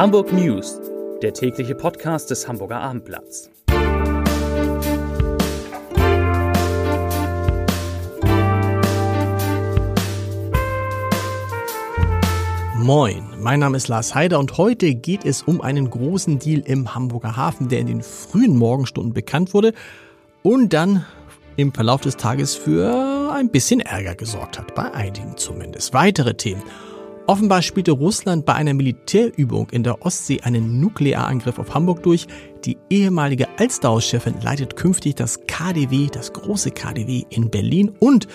Hamburg News, der tägliche Podcast des Hamburger Abendblatts. Moin, mein Name ist Lars Heider und heute geht es um einen großen Deal im Hamburger Hafen, der in den frühen Morgenstunden bekannt wurde und dann im Verlauf des Tages für ein bisschen Ärger gesorgt hat, bei einigen zumindest. Weitere Themen. Offenbar spielte Russland bei einer Militärübung in der Ostsee einen Nuklearangriff auf Hamburg durch. Die ehemalige Alsterhauschefin leitet künftig das KDW, das große KDW in Berlin und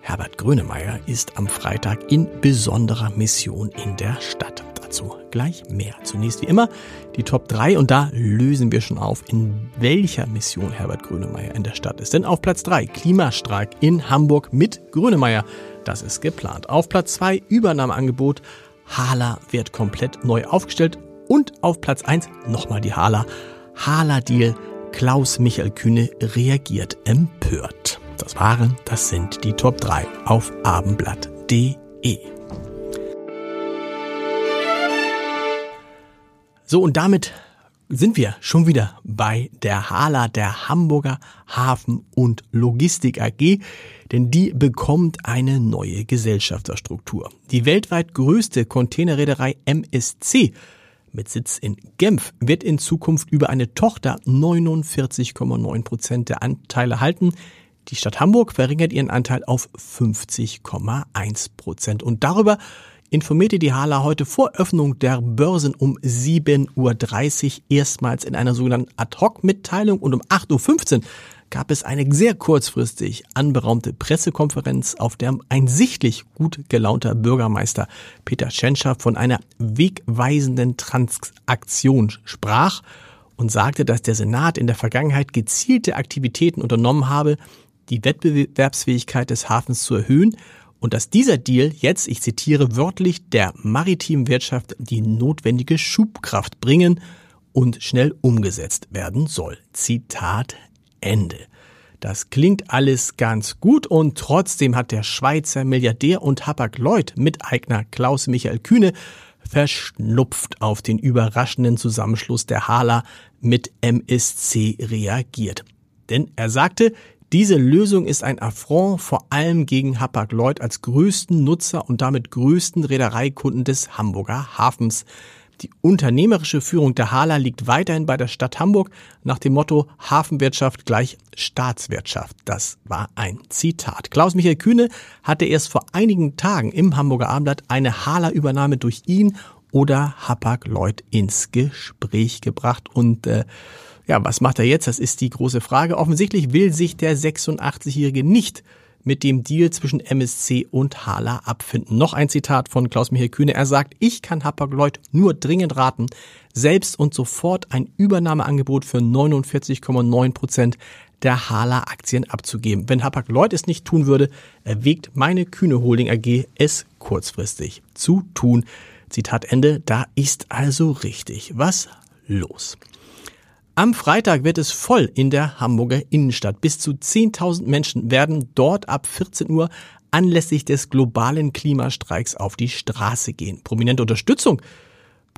Herbert Grönemeyer ist am Freitag in besonderer Mission in der Stadt. Dazu gleich mehr. Zunächst wie immer die Top 3 und da lösen wir schon auf, in welcher Mission Herbert Grönemeyer in der Stadt ist. Denn auf Platz 3 Klimastreik in Hamburg mit Grönemeyer. Das ist geplant. Auf Platz 2 Übernahmeangebot. Hala wird komplett neu aufgestellt. Und auf Platz 1 nochmal die Hala. Hala-Deal. Klaus Michael Kühne reagiert empört. Das waren, das sind die Top 3 auf abendblatt.de. So, und damit sind wir schon wieder bei der Hala, der Hamburger Hafen und Logistik AG, denn die bekommt eine neue Gesellschafterstruktur. Die weltweit größte Containerreederei MSC mit Sitz in Genf wird in Zukunft über eine Tochter 49,9 Prozent der Anteile halten. Die Stadt Hamburg verringert ihren Anteil auf 50,1 Prozent. Und darüber informierte die Hala heute vor Öffnung der Börsen um 7.30 Uhr erstmals in einer sogenannten Ad-Hoc-Mitteilung und um 8.15 Uhr gab es eine sehr kurzfristig anberaumte Pressekonferenz, auf der ein sichtlich gut gelaunter Bürgermeister Peter Tschentscher von einer wegweisenden Transaktion sprach und sagte, dass der Senat in der Vergangenheit gezielte Aktivitäten unternommen habe, die Wettbewerbsfähigkeit des Hafens zu erhöhen und dass dieser Deal jetzt, ich zitiere wörtlich, der maritimen Wirtschaft die notwendige Schubkraft bringen und schnell umgesetzt werden soll. Zitat Ende. Das klingt alles ganz gut und trotzdem hat der Schweizer Milliardär und Hapag-Lloyd-Miteigner Klaus Michael Kühne verschnupft auf den überraschenden Zusammenschluss der Hala mit MSC reagiert. Denn er sagte, diese Lösung ist ein Affront vor allem gegen Hapag-Lloyd als größten Nutzer und damit größten Reedereikunden des Hamburger Hafens. Die unternehmerische Führung der Hala liegt weiterhin bei der Stadt Hamburg nach dem Motto Hafenwirtschaft gleich Staatswirtschaft. Das war ein Zitat. Klaus-Michael Kühne hatte erst vor einigen Tagen im Hamburger Abendblatt eine Hala-Übernahme durch ihn oder Hapag-Lloyd ins Gespräch gebracht und äh, ja, was macht er jetzt? Das ist die große Frage. Offensichtlich will sich der 86-Jährige nicht mit dem Deal zwischen MSC und Hala abfinden. Noch ein Zitat von Klaus-Michael Kühne. Er sagt, ich kann Hapag-Lloyd nur dringend raten, selbst und sofort ein Übernahmeangebot für 49,9 Prozent der Hala-Aktien abzugeben. Wenn Hapag-Lloyd es nicht tun würde, erwägt meine Kühne Holding AG es kurzfristig zu tun. Zitat Ende. Da ist also richtig was los. Am Freitag wird es voll in der Hamburger Innenstadt. Bis zu 10.000 Menschen werden dort ab 14 Uhr anlässlich des globalen Klimastreiks auf die Straße gehen. Prominente Unterstützung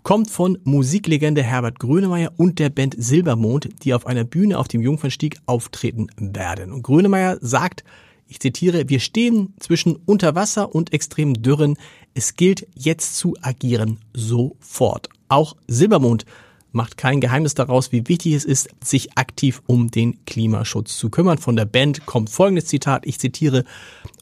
kommt von Musiklegende Herbert Grönemeyer und der Band Silbermond, die auf einer Bühne auf dem Jungfernstieg auftreten werden. Und Grönemeyer sagt, ich zitiere, wir stehen zwischen Unterwasser und extremen Dürren. Es gilt jetzt zu agieren, sofort. Auch Silbermond macht kein Geheimnis daraus, wie wichtig es ist, sich aktiv um den Klimaschutz zu kümmern. Von der Band kommt folgendes Zitat, ich zitiere,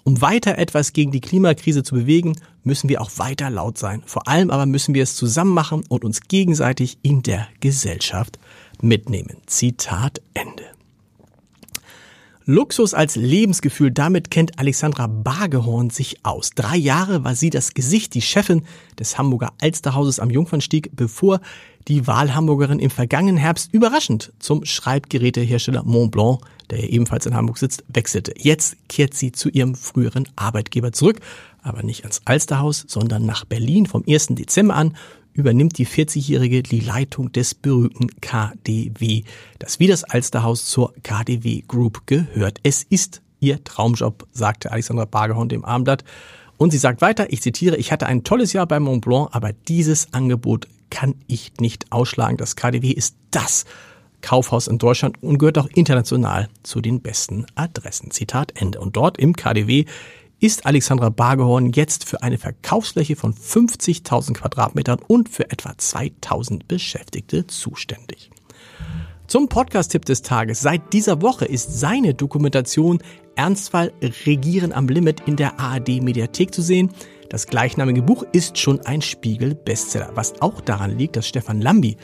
um weiter etwas gegen die Klimakrise zu bewegen, müssen wir auch weiter laut sein. Vor allem aber müssen wir es zusammen machen und uns gegenseitig in der Gesellschaft mitnehmen. Zitat Ende. Luxus als Lebensgefühl, damit kennt Alexandra Bagehorn sich aus. Drei Jahre war sie das Gesicht, die Chefin des Hamburger Alsterhauses am Jungfernstieg, bevor die Wahlhamburgerin im vergangenen Herbst überraschend zum Schreibgerätehersteller Montblanc, der ebenfalls in Hamburg sitzt, wechselte. Jetzt kehrt sie zu ihrem früheren Arbeitgeber zurück, aber nicht ans Alsterhaus, sondern nach Berlin vom 1. Dezember an übernimmt die 40-Jährige die Leitung des berühmten KDW, das wie das Alsterhaus zur KDW Group gehört. Es ist ihr Traumjob, sagte Alexandra Bargehorn dem Abendblatt. Und sie sagt weiter, ich zitiere, ich hatte ein tolles Jahr bei Mont Blanc, aber dieses Angebot kann ich nicht ausschlagen. Das KDW ist das Kaufhaus in Deutschland und gehört auch international zu den besten Adressen. Zitat Ende. Und dort im KDW ist Alexandra Bargehorn jetzt für eine Verkaufsfläche von 50.000 Quadratmetern und für etwa 2.000 Beschäftigte zuständig. Zum Podcast-Tipp des Tages. Seit dieser Woche ist seine Dokumentation Ernstfall Regieren am Limit in der ARD-Mediathek zu sehen. Das gleichnamige Buch ist schon ein Spiegel-Bestseller, was auch daran liegt, dass Stefan Lambi,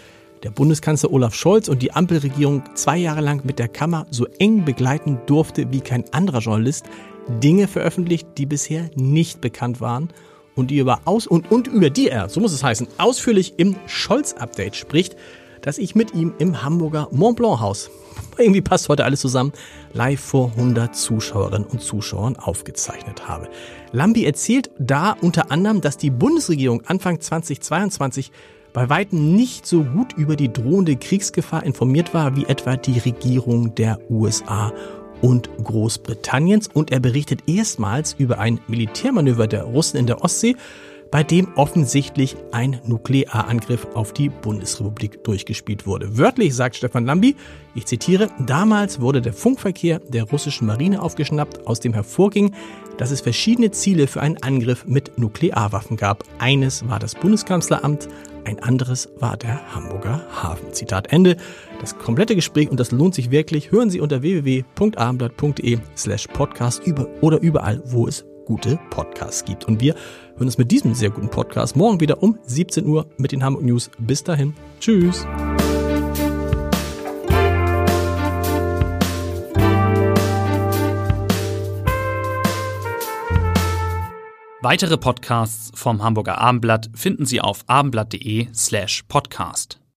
der Bundeskanzler Olaf Scholz und die Ampelregierung zwei Jahre lang mit der Kammer so eng begleiten durfte wie kein anderer Journalist, Dinge veröffentlicht, die bisher nicht bekannt waren und die über aus und, und über die er, so muss es heißen, ausführlich im Scholz-Update spricht dass ich mit ihm im Hamburger Mont Blanc Haus, irgendwie passt heute alles zusammen, live vor 100 Zuschauerinnen und Zuschauern aufgezeichnet habe. Lambi erzählt da unter anderem, dass die Bundesregierung Anfang 2022 bei weitem nicht so gut über die drohende Kriegsgefahr informiert war wie etwa die Regierung der USA und Großbritanniens und er berichtet erstmals über ein Militärmanöver der Russen in der Ostsee, bei dem offensichtlich ein Nuklearangriff auf die Bundesrepublik durchgespielt wurde. Wörtlich sagt Stefan Lambi, ich zitiere, damals wurde der Funkverkehr der russischen Marine aufgeschnappt, aus dem hervorging, dass es verschiedene Ziele für einen Angriff mit Nuklearwaffen gab. Eines war das Bundeskanzleramt, ein anderes war der Hamburger Hafen. Zitat Ende. Das komplette Gespräch, und das lohnt sich wirklich, hören Sie unter www.abendblatt.de slash podcast oder überall, wo es gute Podcasts gibt. Und wir hören uns mit diesem sehr guten Podcast morgen wieder um 17 Uhr mit den Hamburg News. Bis dahin. Tschüss. Weitere Podcasts vom Hamburger Abendblatt finden Sie auf abendblatt.de slash podcast.